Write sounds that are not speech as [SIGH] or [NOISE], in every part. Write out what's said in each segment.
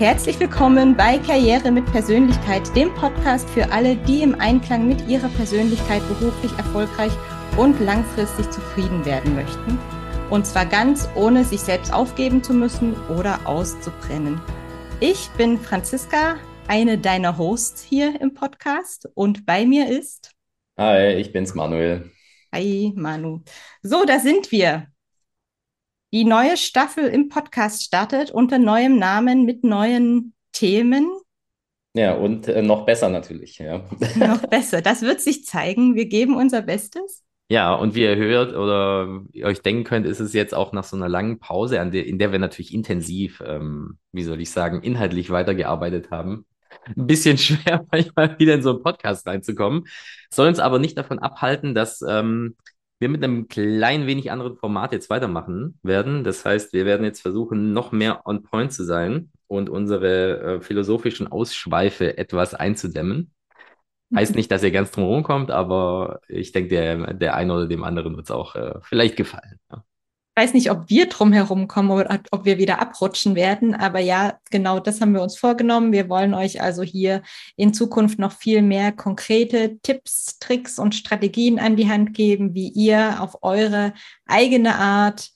Herzlich willkommen bei Karriere mit Persönlichkeit, dem Podcast für alle, die im Einklang mit ihrer Persönlichkeit beruflich erfolgreich und langfristig zufrieden werden möchten. Und zwar ganz ohne sich selbst aufgeben zu müssen oder auszubrennen. Ich bin Franziska, eine deiner Hosts hier im Podcast und bei mir ist. Hi, ich bin's Manuel. Hi, Manu. So, da sind wir. Die neue Staffel im Podcast startet unter neuem Namen mit neuen Themen. Ja, und äh, noch besser natürlich. Ja. [LAUGHS] Noch besser. Das wird sich zeigen. Wir geben unser Bestes. Ja, und wie ihr hört oder ihr euch denken könnt, ist es jetzt auch nach so einer langen Pause, an der, in der wir natürlich intensiv, ähm, wie soll ich sagen, inhaltlich weitergearbeitet haben. Ein bisschen [LAUGHS] schwer, manchmal wieder in so einen Podcast reinzukommen. Soll uns aber nicht davon abhalten, dass ähm, wir mit einem klein wenig anderen Format jetzt weitermachen werden. Das heißt, wir werden jetzt versuchen, noch mehr on point zu sein und unsere äh, philosophischen Ausschweife etwas einzudämmen. Heißt nicht, dass ihr ganz drum kommt, aber ich denke, der, der eine oder dem anderen wird es auch äh, vielleicht gefallen. Ja weiß nicht, ob wir drum herum kommen oder ob wir wieder abrutschen werden. Aber ja, genau das haben wir uns vorgenommen. Wir wollen euch also hier in Zukunft noch viel mehr konkrete Tipps, Tricks und Strategien an die Hand geben, wie ihr auf eure eigene Art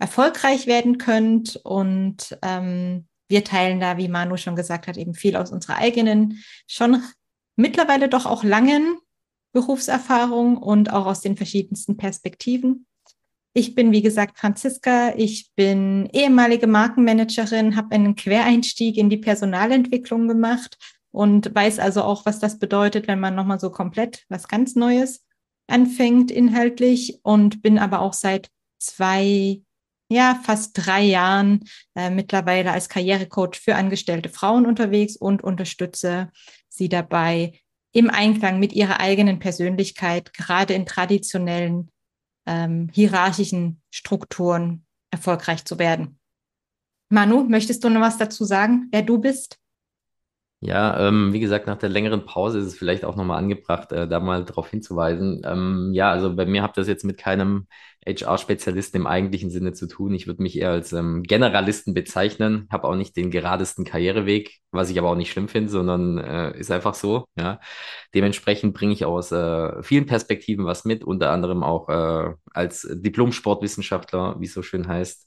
erfolgreich werden könnt. Und ähm, wir teilen da, wie Manu schon gesagt hat, eben viel aus unserer eigenen, schon mittlerweile doch auch langen Berufserfahrung und auch aus den verschiedensten Perspektiven. Ich bin, wie gesagt, Franziska. Ich bin ehemalige Markenmanagerin, habe einen Quereinstieg in die Personalentwicklung gemacht und weiß also auch, was das bedeutet, wenn man nochmal so komplett was ganz Neues anfängt inhaltlich und bin aber auch seit zwei, ja, fast drei Jahren äh, mittlerweile als Karrierecoach für angestellte Frauen unterwegs und unterstütze sie dabei, im Einklang mit ihrer eigenen Persönlichkeit, gerade in traditionellen ähm, hierarchischen Strukturen erfolgreich zu werden. Manu, möchtest du noch was dazu sagen, wer du bist? Ja, ähm, wie gesagt, nach der längeren Pause ist es vielleicht auch nochmal angebracht, äh, da mal darauf hinzuweisen. Ähm, ja, also bei mir habt das jetzt mit keinem HR-Spezialisten im eigentlichen Sinne zu tun. Ich würde mich eher als ähm, Generalisten bezeichnen, habe auch nicht den geradesten Karriereweg, was ich aber auch nicht schlimm finde, sondern äh, ist einfach so. Ja. Dementsprechend bringe ich aus äh, vielen Perspektiven was mit, unter anderem auch äh, als Diplom-Sportwissenschaftler, wie es so schön heißt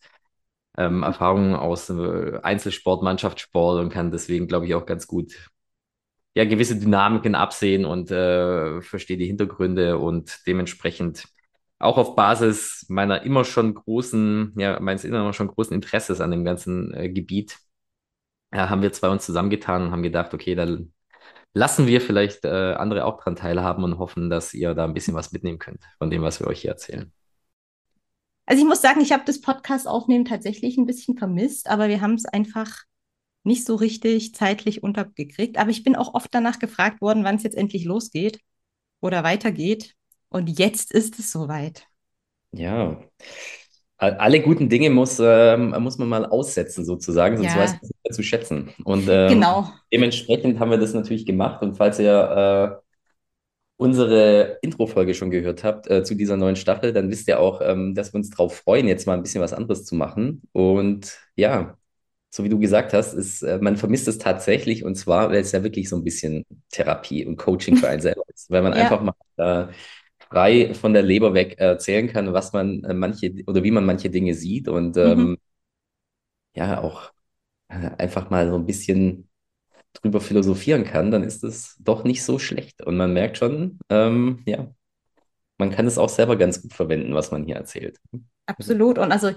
ähm, Erfahrungen aus äh, Einzelsport, Mannschaftssport und kann deswegen, glaube ich, auch ganz gut ja, gewisse Dynamiken absehen und äh, verstehe die Hintergründe und dementsprechend auch auf Basis meiner immer schon großen, ja, meines immer schon großen Interesses an dem ganzen äh, Gebiet, ja, haben wir zwei uns zusammengetan und haben gedacht, okay, dann lassen wir vielleicht äh, andere auch dran teilhaben und hoffen, dass ihr da ein bisschen was mitnehmen könnt von dem, was wir euch hier erzählen. Also ich muss sagen, ich habe das Podcast aufnehmen tatsächlich ein bisschen vermisst, aber wir haben es einfach nicht so richtig zeitlich untergekriegt. Aber ich bin auch oft danach gefragt worden, wann es jetzt endlich losgeht oder weitergeht. Und jetzt ist es soweit. Ja, alle guten Dinge muss, äh, muss man mal aussetzen, sozusagen, sonst ja. weiß man nicht mehr zu schätzen. Und ähm, genau. dementsprechend haben wir das natürlich gemacht. Und falls ihr äh, unsere Intro-Folge schon gehört habt äh, zu dieser neuen Staffel, dann wisst ihr auch, ähm, dass wir uns darauf freuen, jetzt mal ein bisschen was anderes zu machen. Und ja, so wie du gesagt hast, ist, äh, man vermisst es tatsächlich und zwar, weil es ja wirklich so ein bisschen Therapie und Coaching für einen selber ist, weil man [LAUGHS] ja. einfach mal äh, frei von der Leber weg erzählen kann, was man äh, manche oder wie man manche Dinge sieht und ähm, mhm. ja auch äh, einfach mal so ein bisschen drüber philosophieren kann, dann ist es doch nicht so schlecht. Und man merkt schon, ähm, ja, man kann es auch selber ganz gut verwenden, was man hier erzählt. Absolut. Und also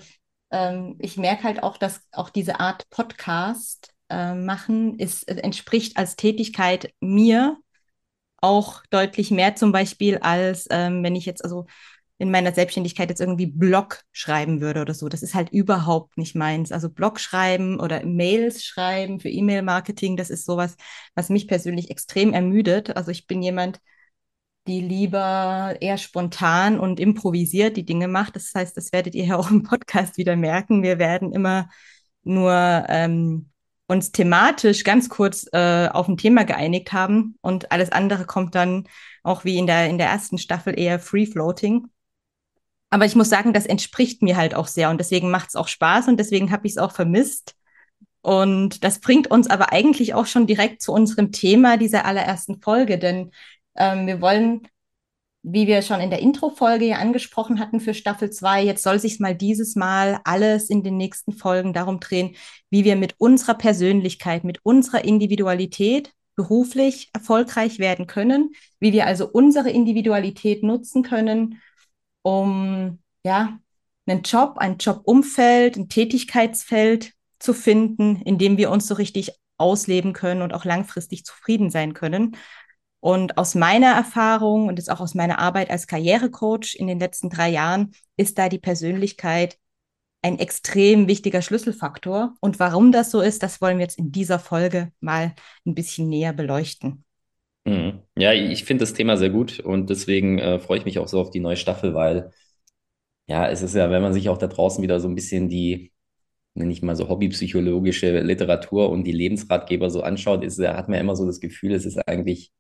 ähm, ich merke halt auch, dass auch diese Art Podcast äh, machen ist, entspricht als Tätigkeit mir auch deutlich mehr zum Beispiel als ähm, wenn ich jetzt also in meiner Selbstständigkeit jetzt irgendwie Blog schreiben würde oder so. Das ist halt überhaupt nicht meins. Also Blog schreiben oder Mails schreiben für E-Mail-Marketing, das ist sowas, was mich persönlich extrem ermüdet. Also ich bin jemand, die lieber eher spontan und improvisiert die Dinge macht. Das heißt, das werdet ihr ja auch im Podcast wieder merken. Wir werden immer nur ähm, uns thematisch ganz kurz äh, auf ein Thema geeinigt haben und alles andere kommt dann auch wie in der, in der ersten Staffel eher free floating. Aber ich muss sagen, das entspricht mir halt auch sehr und deswegen macht es auch Spaß und deswegen habe ich es auch vermisst, Und das bringt uns aber eigentlich auch schon direkt zu unserem Thema dieser allerersten Folge, denn ähm, wir wollen, wie wir schon in der Intro-Folge ja angesprochen hatten für Staffel 2, jetzt soll sich mal dieses Mal alles in den nächsten Folgen darum drehen, wie wir mit unserer Persönlichkeit, mit unserer Individualität beruflich erfolgreich werden können, wie wir also unsere Individualität nutzen können, um ja einen Job, ein Jobumfeld, ein Tätigkeitsfeld zu finden, in dem wir uns so richtig ausleben können und auch langfristig zufrieden sein können. Und aus meiner Erfahrung und jetzt auch aus meiner Arbeit als Karrierecoach in den letzten drei Jahren ist da die Persönlichkeit ein extrem wichtiger Schlüsselfaktor. Und warum das so ist, das wollen wir jetzt in dieser Folge mal ein bisschen näher beleuchten. Mhm. Ja, ich finde das Thema sehr gut und deswegen äh, freue ich mich auch so auf die neue Staffel, weil ja, es ist ja, wenn man sich auch da draußen wieder so ein bisschen die, nenne ich mal so hobbypsychologische Literatur und die Lebensratgeber so anschaut, ist, hat man immer so das Gefühl, es ist eigentlich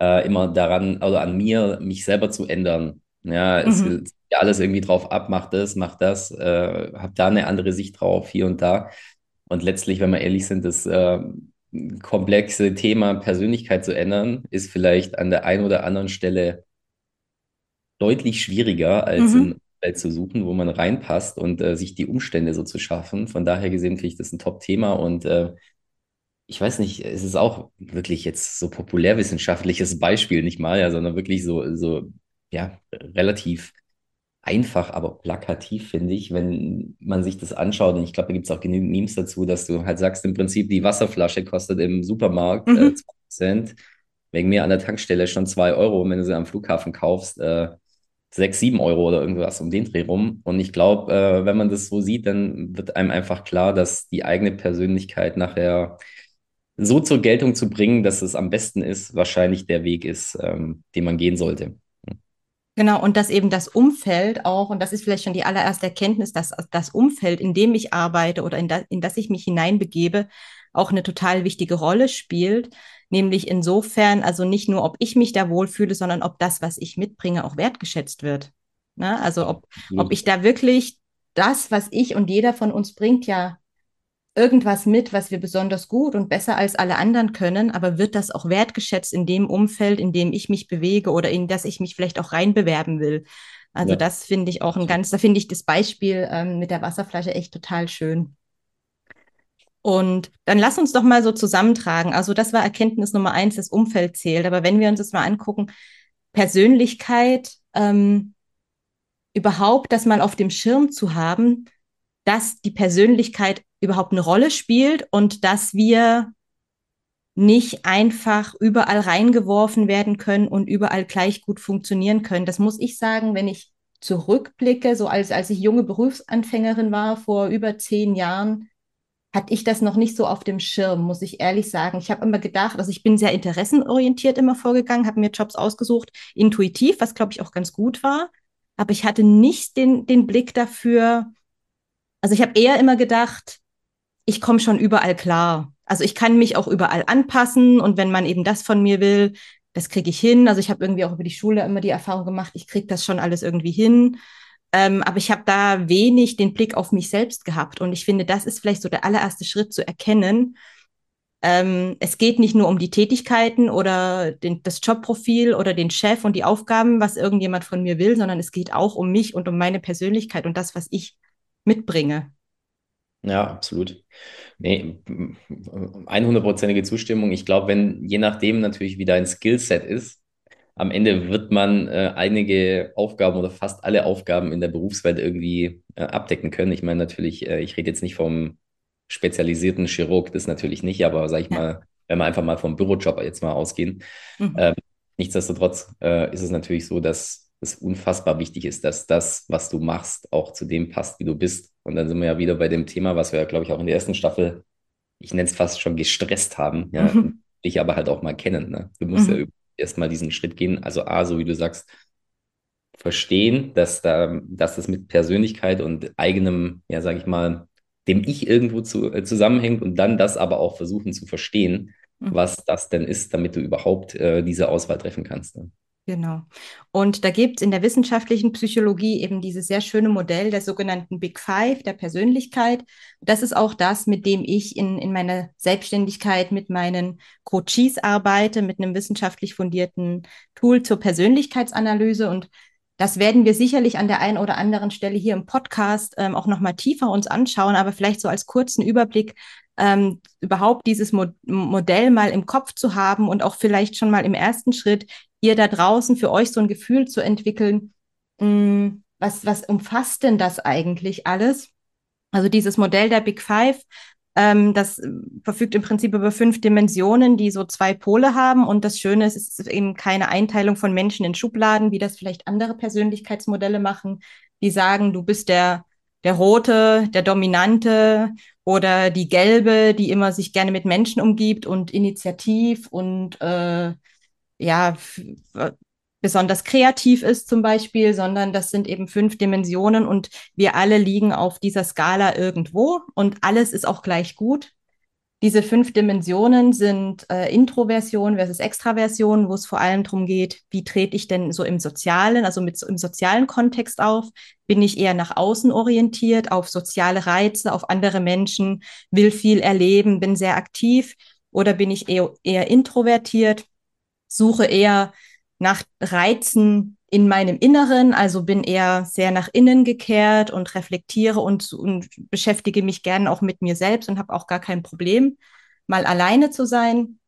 äh, immer daran, also an mir, mich selber zu ändern. Ja, es mhm. ja alles irgendwie drauf ab, mach das, mach das, äh, hab da eine andere Sicht drauf, hier und da. Und letztlich, wenn wir ehrlich sind, das äh, komplexe Thema Persönlichkeit zu ändern, ist vielleicht an der einen oder anderen Stelle deutlich schwieriger als mhm. in Welt zu suchen, wo man reinpasst und äh, sich die Umstände so zu schaffen. Von daher gesehen finde ich das ein Top-Thema und äh, ich weiß nicht, es ist auch wirklich jetzt so populärwissenschaftliches Beispiel, nicht mal, ja, sondern wirklich so, so, ja, relativ einfach, aber plakativ, finde ich, wenn man sich das anschaut. Und ich glaube, da gibt es auch genügend Memes dazu, dass du halt sagst, im Prinzip, die Wasserflasche kostet im Supermarkt mhm. äh, 20 Cent, wegen mir an der Tankstelle schon 2 Euro. Und wenn du sie am Flughafen kaufst, äh, 6, 7 Euro oder irgendwas um den Dreh rum. Und ich glaube, äh, wenn man das so sieht, dann wird einem einfach klar, dass die eigene Persönlichkeit nachher so zur Geltung zu bringen, dass es am besten ist, wahrscheinlich der Weg ist, ähm, den man gehen sollte. Genau, und dass eben das Umfeld auch, und das ist vielleicht schon die allererste Erkenntnis, dass das Umfeld, in dem ich arbeite oder in, da, in das ich mich hineinbegebe, auch eine total wichtige Rolle spielt. Nämlich insofern, also nicht nur, ob ich mich da wohlfühle, sondern ob das, was ich mitbringe, auch wertgeschätzt wird. Ne? Also ob, ob ich da wirklich das, was ich und jeder von uns bringt, ja irgendwas mit, was wir besonders gut und besser als alle anderen können, aber wird das auch wertgeschätzt in dem Umfeld, in dem ich mich bewege oder in das ich mich vielleicht auch reinbewerben will? Also ja. das finde ich auch ein ganz, da finde ich das Beispiel ähm, mit der Wasserflasche echt total schön. Und dann lass uns doch mal so zusammentragen. Also das war Erkenntnis Nummer eins, das Umfeld zählt. Aber wenn wir uns das mal angucken, Persönlichkeit, ähm, überhaupt das mal auf dem Schirm zu haben, dass die Persönlichkeit überhaupt eine Rolle spielt und dass wir nicht einfach überall reingeworfen werden können und überall gleich gut funktionieren können. Das muss ich sagen, wenn ich zurückblicke, so als, als ich junge Berufsanfängerin war, vor über zehn Jahren, hatte ich das noch nicht so auf dem Schirm, muss ich ehrlich sagen. Ich habe immer gedacht, also ich bin sehr interessenorientiert immer vorgegangen, habe mir Jobs ausgesucht, intuitiv, was glaube ich auch ganz gut war. Aber ich hatte nicht den, den Blick dafür. Also ich habe eher immer gedacht, ich komme schon überall klar. Also ich kann mich auch überall anpassen und wenn man eben das von mir will, das kriege ich hin. Also ich habe irgendwie auch über die Schule immer die Erfahrung gemacht, ich kriege das schon alles irgendwie hin. Ähm, aber ich habe da wenig den Blick auf mich selbst gehabt. Und ich finde, das ist vielleicht so der allererste Schritt zu erkennen. Ähm, es geht nicht nur um die Tätigkeiten oder den, das Jobprofil oder den Chef und die Aufgaben, was irgendjemand von mir will, sondern es geht auch um mich und um meine Persönlichkeit und das, was ich mitbringe. Ja, absolut. Nee, 100%ige Zustimmung. Ich glaube, wenn, je nachdem natürlich, wie dein Skillset ist, am Ende wird man äh, einige Aufgaben oder fast alle Aufgaben in der Berufswelt irgendwie äh, abdecken können. Ich meine natürlich, äh, ich rede jetzt nicht vom spezialisierten Chirurg, das natürlich nicht, aber sag ich ja. mal, wenn wir einfach mal vom Bürojob jetzt mal ausgehen. Mhm. Ähm, nichtsdestotrotz äh, ist es natürlich so, dass es unfassbar wichtig ist, dass das, was du machst, auch zu dem passt, wie du bist. Und dann sind wir ja wieder bei dem Thema, was wir ja, glaube ich, auch in der ersten Staffel, ich nenne es fast schon gestresst haben, ja, mhm. dich aber halt auch mal kennen. Ne? Du musst mhm. ja erstmal diesen Schritt gehen. Also A, so wie du sagst, verstehen, dass da, dass das mit Persönlichkeit und eigenem, ja, sage ich mal, dem Ich irgendwo zu, äh, zusammenhängt und dann das aber auch versuchen zu verstehen, mhm. was das denn ist, damit du überhaupt äh, diese Auswahl treffen kannst. Ne? Genau. Und da gibt es in der wissenschaftlichen Psychologie eben dieses sehr schöne Modell der sogenannten Big Five, der Persönlichkeit. Das ist auch das, mit dem ich in, in meiner Selbstständigkeit mit meinen Coaches arbeite, mit einem wissenschaftlich fundierten Tool zur Persönlichkeitsanalyse. Und das werden wir sicherlich an der einen oder anderen Stelle hier im Podcast ähm, auch nochmal tiefer uns anschauen, aber vielleicht so als kurzen Überblick ähm, überhaupt dieses Mo Modell mal im Kopf zu haben und auch vielleicht schon mal im ersten Schritt ihr da draußen für euch so ein Gefühl zu entwickeln, mh, hm, was, was umfasst denn das eigentlich alles? Also dieses Modell der Big Five, ähm, das verfügt im Prinzip über fünf Dimensionen, die so zwei Pole haben. Und das Schöne ist, es ist eben keine Einteilung von Menschen in Schubladen, wie das vielleicht andere Persönlichkeitsmodelle machen, die sagen, du bist der, der Rote, der Dominante oder die Gelbe, die immer sich gerne mit Menschen umgibt und initiativ und äh, ja, besonders kreativ ist zum Beispiel, sondern das sind eben fünf Dimensionen und wir alle liegen auf dieser Skala irgendwo und alles ist auch gleich gut. Diese fünf Dimensionen sind äh, Introversion versus Extraversion, wo es vor allem darum geht, wie trete ich denn so im sozialen, also mit im sozialen Kontext auf? Bin ich eher nach außen orientiert, auf soziale Reize, auf andere Menschen, will viel erleben, bin sehr aktiv oder bin ich eher, eher introvertiert? Suche eher nach Reizen in meinem Inneren, also bin eher sehr nach innen gekehrt und reflektiere und, und beschäftige mich gerne auch mit mir selbst und habe auch gar kein Problem, mal alleine zu sein.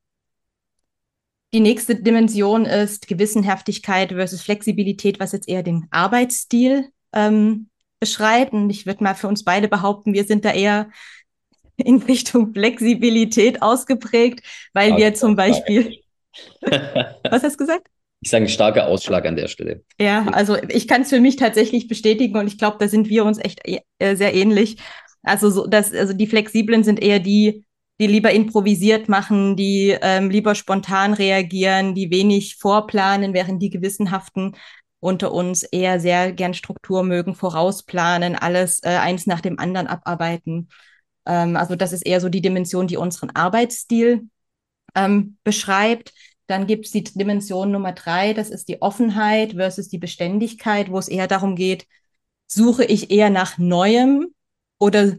Die nächste Dimension ist Gewissenhaftigkeit versus Flexibilität, was jetzt eher den Arbeitsstil ähm, beschreibt. Und ich würde mal für uns beide behaupten, wir sind da eher in Richtung Flexibilität ausgeprägt, weil wir zum Beispiel Was hast du gesagt? [LAUGHS] Ich sage, ein starker Ausschlag an der Stelle. Ja, also ich kann es für mich tatsächlich bestätigen und ich glaube, da sind wir uns echt äh, sehr ähnlich. Also so, dass, also die Flexiblen sind eher die, die lieber improvisiert machen, die ähm, lieber spontan reagieren, die wenig vorplanen, während die Gewissenhaften unter uns eher sehr gern Struktur mögen, vorausplanen, alles äh, eins nach dem anderen abarbeiten. Ähm, also das ist eher so die Dimension, die unseren Arbeitsstil ähm, beschreibt. Dann gibt es die Dimension Nummer drei, das ist die Offenheit versus die Beständigkeit, wo es eher darum geht, suche ich eher nach Neuem oder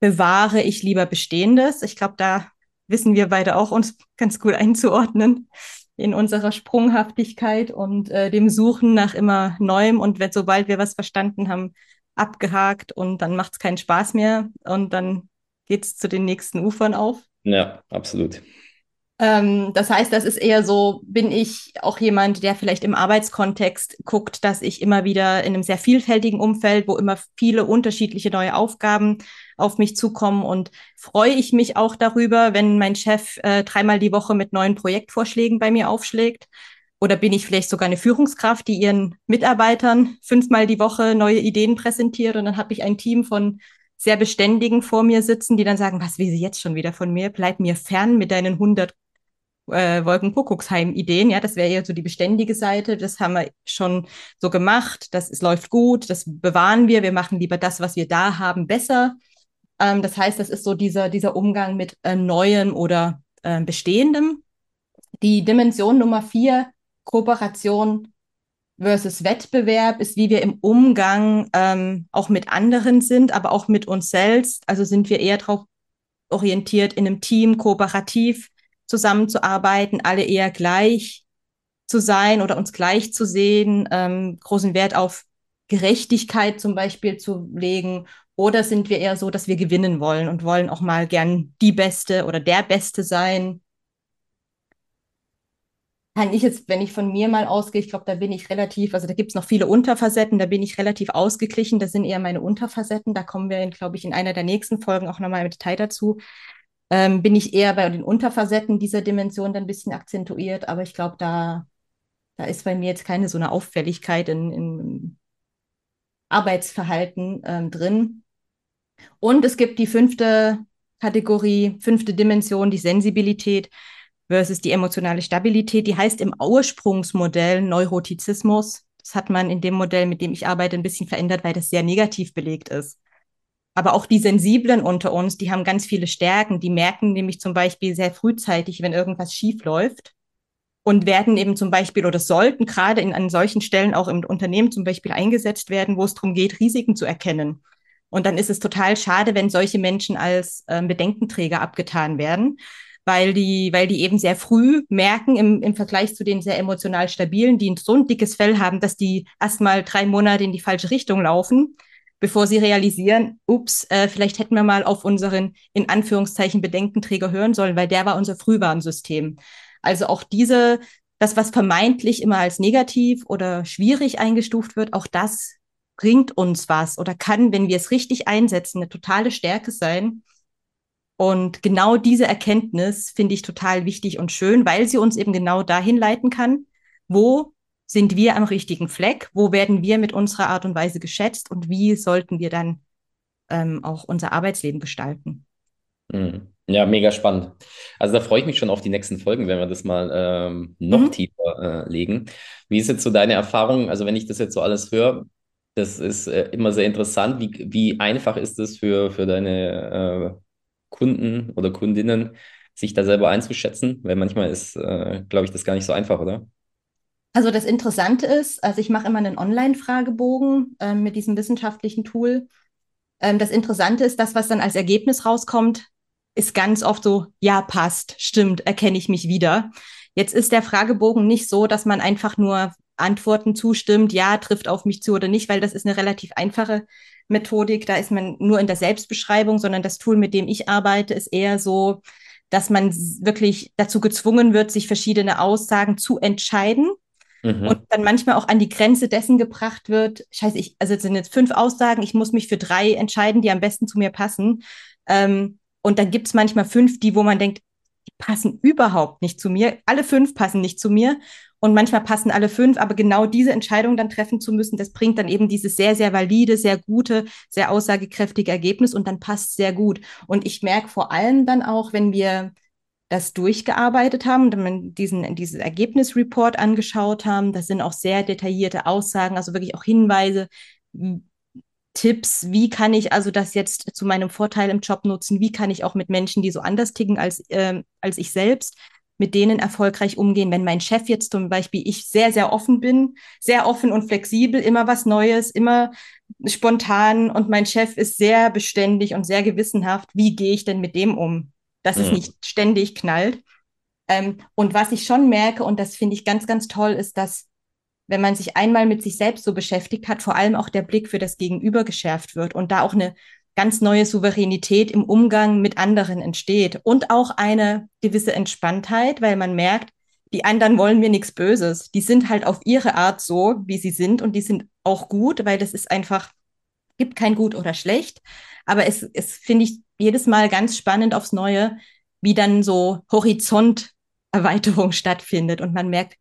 bewahre ich lieber Bestehendes? Ich glaube, da wissen wir beide auch uns ganz gut einzuordnen in unserer Sprunghaftigkeit und äh, dem Suchen nach immer Neuem. Und wenn, sobald wir was verstanden haben, abgehakt und dann macht es keinen Spaß mehr und dann geht es zu den nächsten Ufern auf. Ja, absolut. Ähm, das heißt, das ist eher so, bin ich auch jemand, der vielleicht im Arbeitskontext guckt, dass ich immer wieder in einem sehr vielfältigen Umfeld, wo immer viele unterschiedliche neue Aufgaben auf mich zukommen und freue ich mich auch darüber, wenn mein Chef äh, dreimal die Woche mit neuen Projektvorschlägen bei mir aufschlägt. Oder bin ich vielleicht sogar eine Führungskraft, die ihren Mitarbeitern fünfmal die Woche neue Ideen präsentiert und dann habe ich ein Team von sehr beständigen vor mir sitzen, die dann sagen, was will sie jetzt schon wieder von mir? Bleib mir fern mit deinen 100 äh, Wolkenkuckucksheim-Ideen. Ja, das wäre eher so die beständige Seite. Das haben wir schon so gemacht. Das es läuft gut. Das bewahren wir. Wir machen lieber das, was wir da haben, besser. Ähm, das heißt, das ist so dieser, dieser Umgang mit äh, Neuem oder äh, Bestehendem. Die Dimension Nummer vier, Kooperation versus Wettbewerb, ist, wie wir im Umgang ähm, auch mit anderen sind, aber auch mit uns selbst. Also sind wir eher darauf orientiert, in einem Team kooperativ zusammenzuarbeiten, alle eher gleich zu sein oder uns gleich zu sehen, ähm, großen Wert auf Gerechtigkeit zum Beispiel zu legen? Oder sind wir eher so, dass wir gewinnen wollen und wollen auch mal gern die Beste oder der Beste sein? Kann ich jetzt, wenn ich von mir mal ausgehe, ich glaube, da bin ich relativ, also da gibt es noch viele Unterfacetten, da bin ich relativ ausgeglichen, das sind eher meine Unterfacetten, da kommen wir, glaube ich, in einer der nächsten Folgen auch nochmal im Detail dazu ähm, bin ich eher bei den Unterfacetten dieser Dimension dann ein bisschen akzentuiert, aber ich glaube, da, da ist bei mir jetzt keine so eine Auffälligkeit in, in Arbeitsverhalten ähm, drin. Und es gibt die fünfte Kategorie, fünfte Dimension, die Sensibilität versus die emotionale Stabilität. Die heißt im Ursprungsmodell Neurotizismus. Das hat man in dem Modell, mit dem ich arbeite, ein bisschen verändert, weil das sehr negativ belegt ist. Aber auch die Sensiblen unter uns, die haben ganz viele Stärken. Die merken nämlich zum Beispiel sehr frühzeitig, wenn irgendwas schief läuft und werden eben zum Beispiel oder sollten gerade in an solchen Stellen auch im Unternehmen zum Beispiel eingesetzt werden, wo es darum geht, Risiken zu erkennen. Und dann ist es total schade, wenn solche Menschen als äh, Bedenkenträger abgetan werden, weil die, weil die eben sehr früh merken im, im Vergleich zu den sehr emotional stabilen, die so ein dickes Fell haben, dass die erstmal drei Monate in die falsche Richtung laufen, bevor sie realisieren, ups, äh, vielleicht hätten wir mal auf unseren in Anführungszeichen Bedenkenträger hören sollen, weil der war unser Frühwarnsystem. Also auch diese, das, was vermeintlich immer als negativ oder schwierig eingestuft wird, auch das bringt uns was oder kann, wenn wir es richtig einsetzen, eine totale Stärke sein. Und genau diese Erkenntnis finde ich total wichtig und schön, weil sie uns eben genau dahin leiten kann, wo sind wir am richtigen Fleck, wo werden wir mit unserer Art und Weise geschätzt und wie sollten wir dann ähm, auch unser Arbeitsleben gestalten. Mhm. Ja, mega spannend. Also da freue ich mich schon auf die nächsten Folgen, wenn wir das mal ähm, noch mhm. tiefer äh, legen. Wie ist jetzt so deine Erfahrung? Also wenn ich das jetzt so alles höre, das ist äh, immer sehr interessant. Wie, wie einfach ist es für, für deine äh, Kunden oder Kundinnen, sich da selber einzuschätzen? Weil manchmal ist, äh, glaube ich, das gar nicht so einfach, oder? Also das Interessante ist, also ich mache immer einen Online-Fragebogen äh, mit diesem wissenschaftlichen Tool. Ähm, das Interessante ist, das, was dann als Ergebnis rauskommt, ist ganz oft so, ja, passt, stimmt, erkenne ich mich wieder. Jetzt ist der Fragebogen nicht so, dass man einfach nur Antworten zustimmt, ja, trifft auf mich zu oder nicht, weil das ist eine relativ einfache Methodik. Da ist man nur in der Selbstbeschreibung, sondern das Tool, mit dem ich arbeite, ist eher so, dass man wirklich dazu gezwungen wird, sich verschiedene Aussagen zu entscheiden mhm. und dann manchmal auch an die Grenze dessen gebracht wird. Scheiße, ich, also es sind jetzt fünf Aussagen, ich muss mich für drei entscheiden, die am besten zu mir passen. Ähm, und dann gibt es manchmal fünf, die, wo man denkt, die passen überhaupt nicht zu mir. Alle fünf passen nicht zu mir. Und manchmal passen alle fünf, aber genau diese Entscheidung dann treffen zu müssen, das bringt dann eben dieses sehr, sehr valide, sehr gute, sehr aussagekräftige Ergebnis und dann passt sehr gut. Und ich merke vor allem dann auch, wenn wir das durchgearbeitet haben und diesen, dieses Ergebnisreport angeschaut haben, das sind auch sehr detaillierte Aussagen, also wirklich auch Hinweise, Tipps, wie kann ich also das jetzt zu meinem Vorteil im Job nutzen, wie kann ich auch mit Menschen, die so anders ticken als, äh, als ich selbst, mit denen erfolgreich umgehen. Wenn mein Chef jetzt zum Beispiel, ich sehr, sehr offen bin, sehr offen und flexibel, immer was Neues, immer spontan und mein Chef ist sehr beständig und sehr gewissenhaft, wie gehe ich denn mit dem um, dass mhm. es nicht ständig knallt? Ähm, und was ich schon merke, und das finde ich ganz, ganz toll, ist, dass wenn man sich einmal mit sich selbst so beschäftigt hat, vor allem auch der Blick für das Gegenüber geschärft wird und da auch eine ganz neue Souveränität im Umgang mit anderen entsteht und auch eine gewisse Entspanntheit, weil man merkt, die anderen wollen mir nichts Böses. Die sind halt auf ihre Art so, wie sie sind und die sind auch gut, weil das ist einfach, gibt kein gut oder schlecht. Aber es, es finde ich jedes Mal ganz spannend aufs Neue, wie dann so Horizonterweiterung [LAUGHS] stattfindet und man merkt,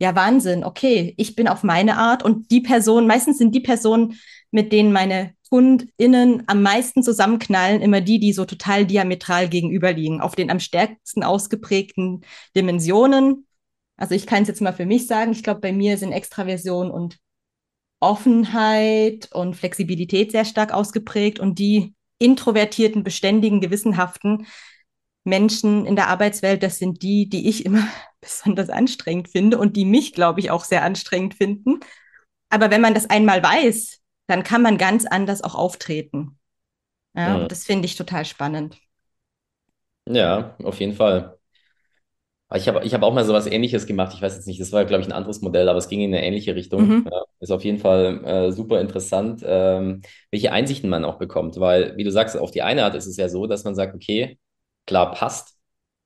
ja, Wahnsinn, okay, ich bin auf meine Art und die Person, meistens sind die Personen, mit denen meine KundInnen am meisten zusammenknallen, immer die, die so total diametral gegenüberliegen, auf den am stärksten ausgeprägten Dimensionen. Also ich kann es jetzt mal für mich sagen, ich glaube, bei mir sind Extraversion und Offenheit und Flexibilität sehr stark ausgeprägt und die introvertierten, beständigen, gewissenhaften Menschen in der Arbeitswelt, das sind die, die ich immer [LAUGHS] besonders anstrengend finde und die mich, glaube ich, auch sehr anstrengend finden. Aber wenn man das einmal weiß, dann kann man ganz anders auch auftreten. Ja, ja. das finde ich total spannend. Ja, auf jeden Fall. Ich habe ich hab auch mal so was Ähnliches gemacht. Ich weiß jetzt nicht, das war, glaube ich, ein anderes Modell, aber es ging in eine ähnliche Richtung. Mhm. Ja, ist auf jeden Fall äh, super interessant, ähm, welche Einsichten man auch bekommt. Weil, wie du sagst, auf die eine Art ist es ja so, dass man sagt, okay, klar, passt.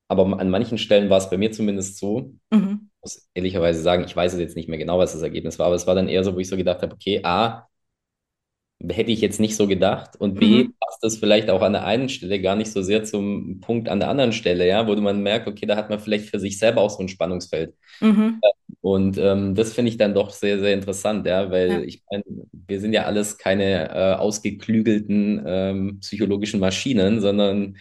Aber an manchen Stellen war es bei mir zumindest so, mhm. muss ehrlicherweise sagen, ich weiß es jetzt nicht mehr genau, was das Ergebnis war, aber es war dann eher so, wo ich so gedacht habe, okay, A, hätte ich jetzt nicht so gedacht. Und B, mhm. Das vielleicht auch an der einen Stelle gar nicht so sehr zum Punkt an der anderen Stelle, ja, wo man merkt, okay, da hat man vielleicht für sich selber auch so ein Spannungsfeld. Mhm. Und ähm, das finde ich dann doch sehr, sehr interessant, ja, weil ja. ich meine, wir sind ja alles keine äh, ausgeklügelten ähm, psychologischen Maschinen, sondern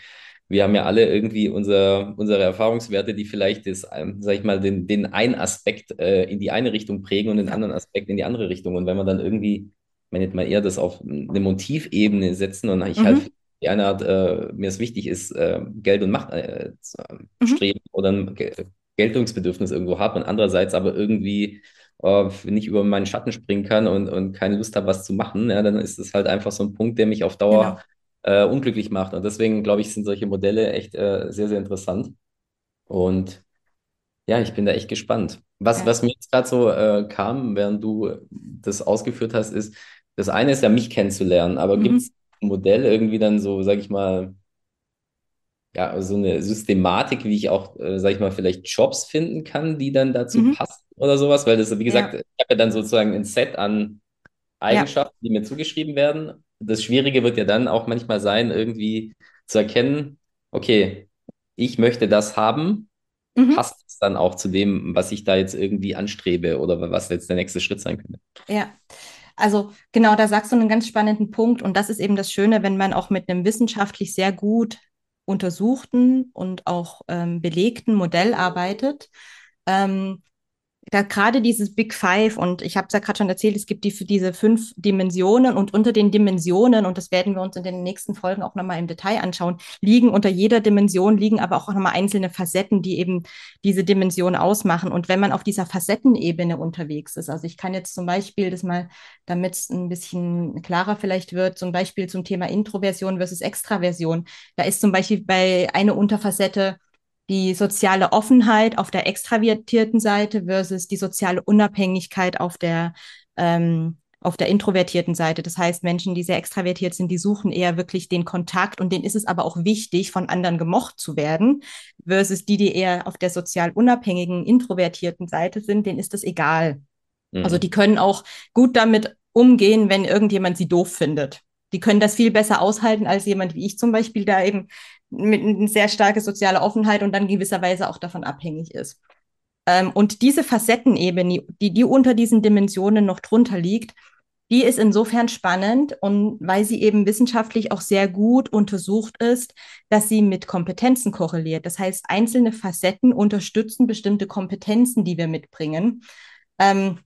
wir haben ja alle irgendwie unser, unsere Erfahrungswerte, die vielleicht das, ähm, sag ich mal, den, den einen Aspekt äh, in die eine Richtung prägen und den anderen Aspekt in die andere Richtung. Und wenn man dann irgendwie meine jetzt mal eher das auf eine Motivebene setzen und ich halt mhm. halt die eine Art, äh, mir es wichtig ist, äh, Geld und Macht äh, zu mhm. streben oder Geltungsbedürfnis irgendwo habe und andererseits aber irgendwie, äh, ich über meinen Schatten springen kann und, und keine Lust habe, was zu machen, ja, dann ist es halt einfach so ein Punkt, der mich auf Dauer genau. äh, unglücklich macht. Und deswegen, glaube ich, sind solche Modelle echt äh, sehr, sehr interessant. Und ja, ich bin da echt gespannt. Was, ja. was mir jetzt gerade so äh, kam, während du das ausgeführt hast, ist, das eine ist ja, mich kennenzulernen, aber mhm. gibt es ein Modell irgendwie dann so, sag ich mal, ja, so eine Systematik, wie ich auch, äh, sag ich mal, vielleicht Jobs finden kann, die dann dazu mhm. passen oder sowas? Weil das, wie gesagt, ja. ich habe ja dann sozusagen ein Set an Eigenschaften, ja. die mir zugeschrieben werden. Das Schwierige wird ja dann auch manchmal sein, irgendwie zu erkennen, okay, ich möchte das haben, mhm. passt es dann auch zu dem, was ich da jetzt irgendwie anstrebe oder was jetzt der nächste Schritt sein könnte? Ja. Also genau, da sagst du einen ganz spannenden Punkt und das ist eben das Schöne, wenn man auch mit einem wissenschaftlich sehr gut untersuchten und auch ähm, belegten Modell arbeitet. Ähm, da gerade dieses Big Five und ich habe es ja gerade schon erzählt, es gibt die, diese fünf Dimensionen und unter den Dimensionen, und das werden wir uns in den nächsten Folgen auch nochmal im Detail anschauen, liegen unter jeder Dimension, liegen aber auch nochmal einzelne Facetten, die eben diese Dimension ausmachen. Und wenn man auf dieser Facettenebene unterwegs ist, also ich kann jetzt zum Beispiel das mal, damit es ein bisschen klarer vielleicht wird, zum Beispiel zum Thema Introversion versus Extraversion, da ist zum Beispiel bei einer Unterfacette die soziale Offenheit auf der extravertierten Seite versus die soziale Unabhängigkeit auf der ähm, auf der introvertierten Seite. Das heißt, Menschen, die sehr extravertiert sind, die suchen eher wirklich den Kontakt und denen ist es aber auch wichtig, von anderen gemocht zu werden, versus die, die eher auf der sozial unabhängigen, introvertierten Seite sind, denen ist das egal. Mhm. Also die können auch gut damit umgehen, wenn irgendjemand sie doof findet. Die können das viel besser aushalten als jemand wie ich zum Beispiel, da eben mit einer sehr starke soziale Offenheit und dann gewisserweise auch davon abhängig ist. Ähm, und diese Facettenebene, die, die unter diesen Dimensionen noch drunter liegt, die ist insofern spannend und weil sie eben wissenschaftlich auch sehr gut untersucht ist, dass sie mit Kompetenzen korreliert. Das heißt, einzelne Facetten unterstützen bestimmte Kompetenzen, die wir mitbringen. Ähm,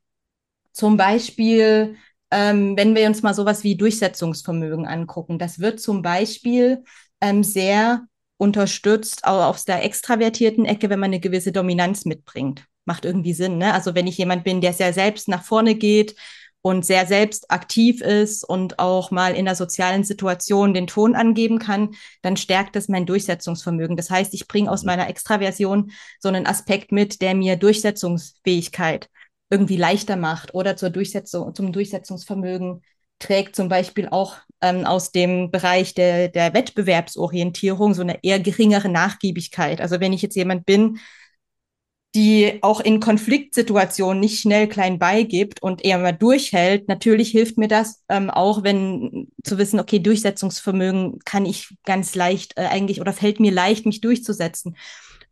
zum Beispiel, ähm, wenn wir uns mal sowas wie Durchsetzungsvermögen angucken, das wird zum Beispiel ähm, sehr unterstützt, auch aus der extravertierten Ecke, wenn man eine gewisse Dominanz mitbringt. Macht irgendwie Sinn, ne? Also wenn ich jemand bin, der sehr selbst nach vorne geht und sehr selbst aktiv ist und auch mal in der sozialen Situation den Ton angeben kann, dann stärkt das mein Durchsetzungsvermögen. Das heißt, ich bringe aus mhm. meiner Extraversion so einen Aspekt mit, der mir Durchsetzungsfähigkeit irgendwie leichter macht oder zur Durchsetzung, zum Durchsetzungsvermögen trägt zum Beispiel auch ähm, aus dem Bereich der, der Wettbewerbsorientierung so eine eher geringere Nachgiebigkeit. Also wenn ich jetzt jemand bin, die auch in Konfliktsituationen nicht schnell klein beigibt und eher mal durchhält. Natürlich hilft mir das ähm, auch, wenn zu wissen, okay, Durchsetzungsvermögen kann ich ganz leicht äh, eigentlich oder fällt mir leicht, mich durchzusetzen.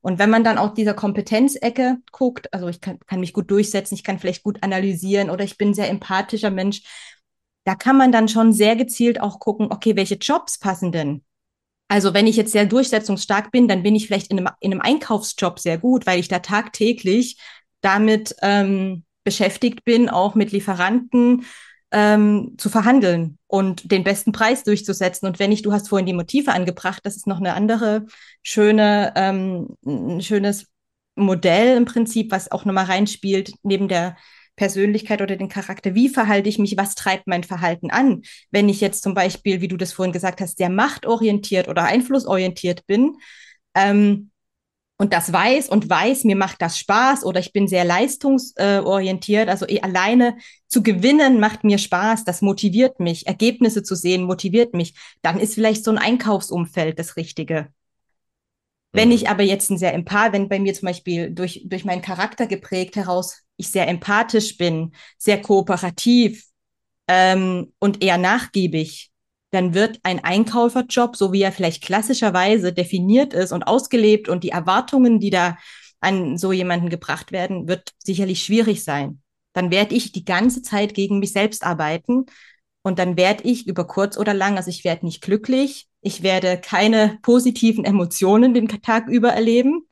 Und wenn man dann auch dieser Kompetenzecke guckt, also ich kann, kann mich gut durchsetzen, ich kann vielleicht gut analysieren oder ich bin ein sehr empathischer Mensch, da kann man dann schon sehr gezielt auch gucken, okay, welche Jobs passen denn? Also wenn ich jetzt sehr durchsetzungsstark bin, dann bin ich vielleicht in einem, in einem Einkaufsjob sehr gut, weil ich da tagtäglich damit ähm, beschäftigt bin, auch mit Lieferanten ähm, zu verhandeln und den besten Preis durchzusetzen. Und wenn ich, du hast vorhin die Motive angebracht, das ist noch eine andere schöne, ähm, ein schönes Modell im Prinzip, was auch nochmal reinspielt, neben der Persönlichkeit oder den Charakter. Wie verhalte ich mich? Was treibt mein Verhalten an? Wenn ich jetzt zum Beispiel, wie du das vorhin gesagt hast, sehr machtorientiert oder einflussorientiert bin, ähm, und das weiß und weiß, mir macht das Spaß oder ich bin sehr leistungsorientiert, also eh alleine zu gewinnen macht mir Spaß, das motiviert mich, Ergebnisse zu sehen motiviert mich, dann ist vielleicht so ein Einkaufsumfeld das Richtige. Wenn mhm. ich aber jetzt ein sehr empath, wenn bei mir zum Beispiel durch, durch meinen Charakter geprägt heraus ich sehr empathisch bin, sehr kooperativ ähm, und eher nachgiebig, dann wird ein Einkäuferjob, so wie er vielleicht klassischerweise definiert ist und ausgelebt und die Erwartungen, die da an so jemanden gebracht werden, wird sicherlich schwierig sein. Dann werde ich die ganze Zeit gegen mich selbst arbeiten und dann werde ich über kurz oder lang, also ich werde nicht glücklich, ich werde keine positiven Emotionen den Tag über erleben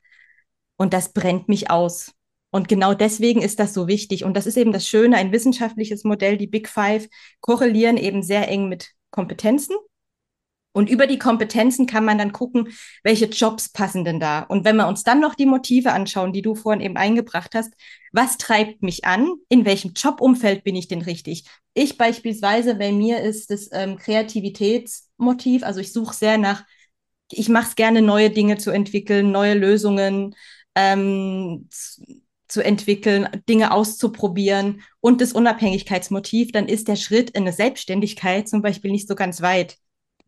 und das brennt mich aus. Und genau deswegen ist das so wichtig. Und das ist eben das Schöne, ein wissenschaftliches Modell, die Big Five korrelieren eben sehr eng mit Kompetenzen. Und über die Kompetenzen kann man dann gucken, welche Jobs passen denn da. Und wenn wir uns dann noch die Motive anschauen, die du vorhin eben eingebracht hast, was treibt mich an? In welchem Jobumfeld bin ich denn richtig? Ich beispielsweise, bei mir ist das ähm, Kreativitätsmotiv. Also ich suche sehr nach, ich mache es gerne, neue Dinge zu entwickeln, neue Lösungen ähm, zu entwickeln, Dinge auszuprobieren und das Unabhängigkeitsmotiv, dann ist der Schritt in eine Selbstständigkeit zum Beispiel nicht so ganz weit.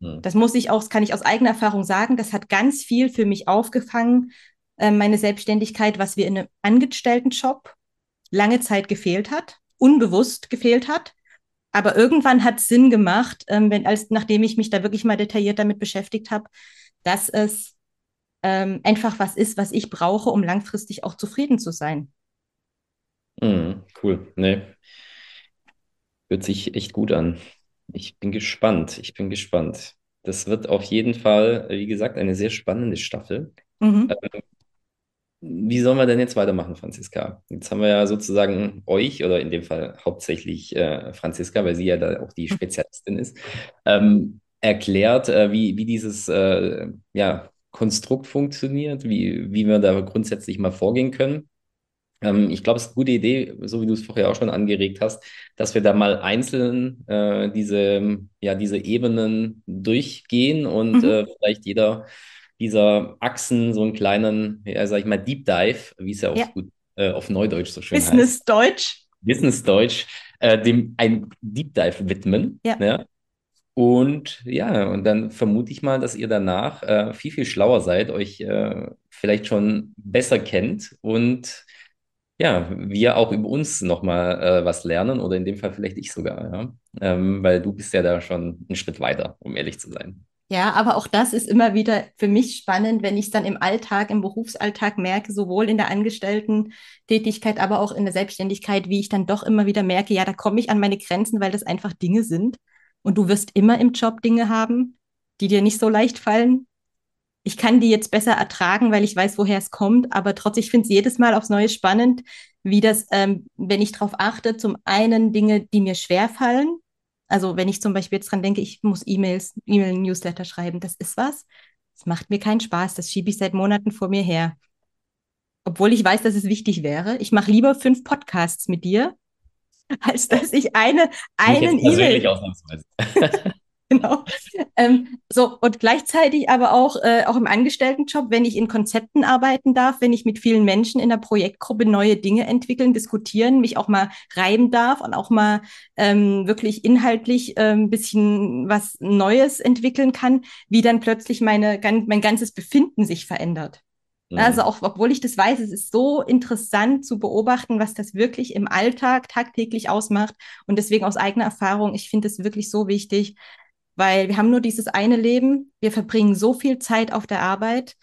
Hm. Das muss ich auch, das kann ich aus eigener Erfahrung sagen, das hat ganz viel für mich aufgefangen, äh, meine Selbstständigkeit, was wir in einem Angestelltenjob lange Zeit gefehlt hat, unbewusst gefehlt hat. Aber irgendwann hat es Sinn gemacht, ähm, wenn, als, nachdem ich mich da wirklich mal detailliert damit beschäftigt habe, dass es ähm, einfach was ist, was ich brauche, um langfristig auch zufrieden zu sein. Mhm, cool. Nee. Hört sich echt gut an. Ich bin gespannt. Ich bin gespannt. Das wird auf jeden Fall, wie gesagt, eine sehr spannende Staffel. Mhm. Ähm, wie sollen wir denn jetzt weitermachen, Franziska? Jetzt haben wir ja sozusagen euch, oder in dem Fall hauptsächlich äh, Franziska, weil sie ja da auch die Spezialistin ist, ähm, erklärt, äh, wie, wie dieses äh, ja, Konstrukt funktioniert, wie, wie wir da grundsätzlich mal vorgehen können. Ähm, ich glaube, es ist eine gute Idee, so wie du es vorher auch schon angeregt hast, dass wir da mal einzeln äh, diese, ja, diese Ebenen durchgehen und mhm. äh, vielleicht jeder dieser Achsen so einen kleinen, ja, sag ich mal, Deep Dive, wie es ja auf, ja. Gut, äh, auf Neudeutsch so schön Business heißt. Deutsch. Business Deutsch, äh, dem ein Deep Dive widmen. Ja. ja. Und ja, und dann vermute ich mal, dass ihr danach äh, viel, viel schlauer seid, euch äh, vielleicht schon besser kennt und ja, wir auch über uns nochmal äh, was lernen oder in dem Fall vielleicht ich sogar, ja. Ähm, weil du bist ja da schon einen Schritt weiter, um ehrlich zu sein. Ja, aber auch das ist immer wieder für mich spannend, wenn ich es dann im Alltag, im Berufsalltag merke, sowohl in der Angestellten-Tätigkeit, aber auch in der Selbstständigkeit, wie ich dann doch immer wieder merke, ja, da komme ich an meine Grenzen, weil das einfach Dinge sind. Und du wirst immer im Job Dinge haben, die dir nicht so leicht fallen. Ich kann die jetzt besser ertragen, weil ich weiß, woher es kommt, aber trotzdem, ich finde es jedes Mal aufs Neue spannend, wie das, ähm, wenn ich darauf achte, zum einen Dinge, die mir schwer fallen. Also wenn ich zum Beispiel jetzt dran denke, ich muss E-Mails, E-Mail-Newsletter schreiben, das ist was. Das macht mir keinen Spaß, das schiebe ich seit Monaten vor mir her. Obwohl ich weiß, dass es wichtig wäre. Ich mache lieber fünf Podcasts mit dir, [LAUGHS] als dass ich eine, einen E-Mail. [LAUGHS] [LAUGHS] genau. Ähm, so, und gleichzeitig aber auch, äh, auch im Angestelltenjob, wenn ich in Konzepten arbeiten darf, wenn ich mit vielen Menschen in der Projektgruppe neue Dinge entwickeln, diskutieren, mich auch mal reiben darf und auch mal ähm, wirklich inhaltlich ein ähm, bisschen was Neues entwickeln kann, wie dann plötzlich meine, mein ganzes Befinden sich verändert. Mhm. Also auch, obwohl ich das weiß, es ist so interessant zu beobachten, was das wirklich im Alltag tagtäglich ausmacht. Und deswegen aus eigener Erfahrung, ich finde es wirklich so wichtig, weil wir haben nur dieses eine Leben. Wir verbringen so viel Zeit auf der Arbeit.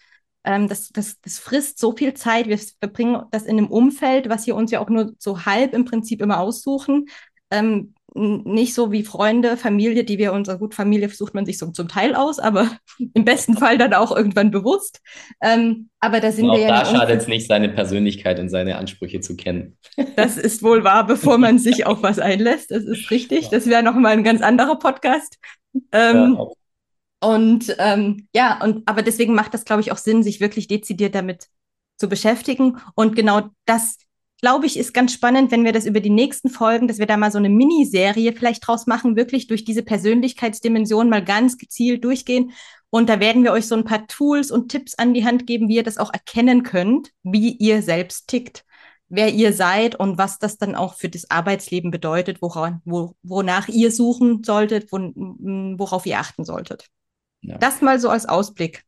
Ähm, das, das, das frisst so viel Zeit. Wir verbringen das in einem Umfeld, was wir uns ja auch nur so halb im Prinzip immer aussuchen. Ähm, nicht so wie Freunde, Familie, die wir unser gut Familie sucht man sich so zum Teil aus, aber [LAUGHS] im besten Fall dann auch irgendwann bewusst. Ähm, aber da sind wir ja. Da schadet es nicht, seine Persönlichkeit und seine Ansprüche zu kennen. [LAUGHS] Das ist wohl wahr, bevor man sich auf was einlässt. Das ist richtig. Das wäre nochmal ein ganz anderer Podcast. Ähm, ja, und ähm, ja, und aber deswegen macht das, glaube ich, auch Sinn, sich wirklich dezidiert damit zu beschäftigen. Und genau das glaube ich, ist ganz spannend, wenn wir das über die nächsten Folgen, dass wir da mal so eine Miniserie vielleicht draus machen, wirklich durch diese Persönlichkeitsdimension mal ganz gezielt durchgehen. Und da werden wir euch so ein paar Tools und Tipps an die Hand geben, wie ihr das auch erkennen könnt, wie ihr selbst tickt, wer ihr seid und was das dann auch für das Arbeitsleben bedeutet, woran, wo, wonach ihr suchen solltet, wo, worauf ihr achten solltet. Ja. Das mal so als Ausblick.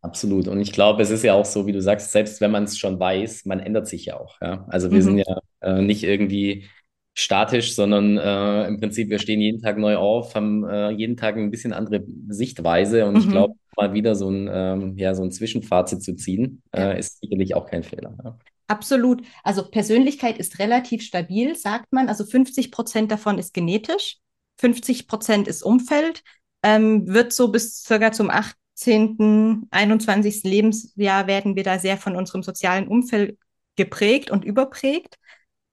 Absolut. Und ich glaube, es ist ja auch so, wie du sagst, selbst wenn man es schon weiß, man ändert sich ja auch. Ja? Also wir mhm. sind ja äh, nicht irgendwie statisch, sondern äh, im Prinzip, wir stehen jeden Tag neu auf, haben äh, jeden Tag ein bisschen andere Sichtweise. Und mhm. ich glaube, mal wieder so ein, ähm, ja, so ein Zwischenfazit zu ziehen, äh, ist sicherlich auch kein Fehler. Ja? Absolut. Also Persönlichkeit ist relativ stabil, sagt man. Also 50 Prozent davon ist genetisch, 50 Prozent ist Umfeld, ähm, wird so bis circa zum 8 18., 21. Lebensjahr werden wir da sehr von unserem sozialen Umfeld geprägt und überprägt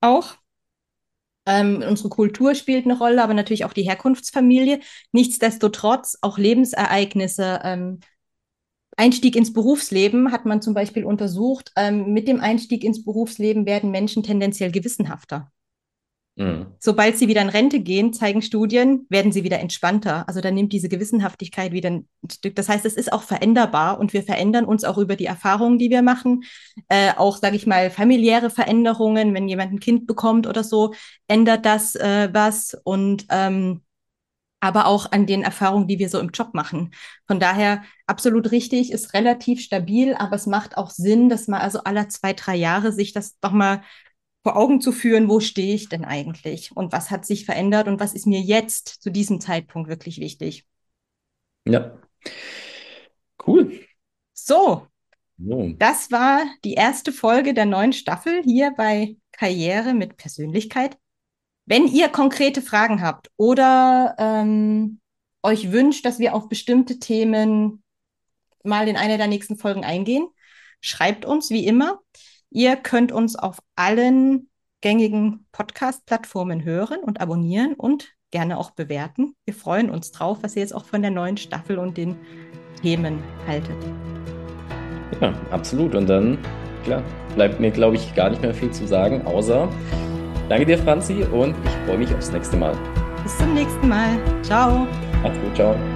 auch. Ähm, unsere Kultur spielt eine Rolle, aber natürlich auch die Herkunftsfamilie. Nichtsdestotrotz auch Lebensereignisse. Ähm, Einstieg ins Berufsleben hat man zum Beispiel untersucht. Ähm, mit dem Einstieg ins Berufsleben werden Menschen tendenziell gewissenhafter. Mhm. Sobald sie wieder in Rente gehen, zeigen Studien, werden sie wieder entspannter. Also dann nimmt diese Gewissenhaftigkeit wieder ein Stück. Das heißt, es ist auch veränderbar und wir verändern uns auch über die Erfahrungen, die wir machen. Äh, auch, sage ich mal, familiäre Veränderungen, wenn jemand ein Kind bekommt oder so, ändert das äh, was und ähm, aber auch an den Erfahrungen, die wir so im Job machen. Von daher absolut richtig, ist relativ stabil, aber es macht auch Sinn, dass man also alle zwei, drei Jahre sich das doch mal vor Augen zu führen, wo stehe ich denn eigentlich und was hat sich verändert und was ist mir jetzt zu diesem Zeitpunkt wirklich wichtig. Ja, cool. So, das war die erste Folge der neuen Staffel hier bei Karriere mit Persönlichkeit. Wenn ihr konkrete Fragen habt oder ähm, euch wünscht, dass wir auf bestimmte Themen mal in einer der nächsten Folgen eingehen, schreibt uns wie immer. Ihr könnt uns auf allen gängigen Podcast-Plattformen hören und abonnieren und gerne auch bewerten. Wir freuen uns drauf, was ihr jetzt auch von der neuen Staffel und den Themen haltet. Ja, absolut. Und dann, klar, bleibt mir, glaube ich, gar nicht mehr viel zu sagen, außer danke dir, Franzi, und ich freue mich aufs nächste Mal. Bis zum nächsten Mal. Ciao. Macht's gut, ciao.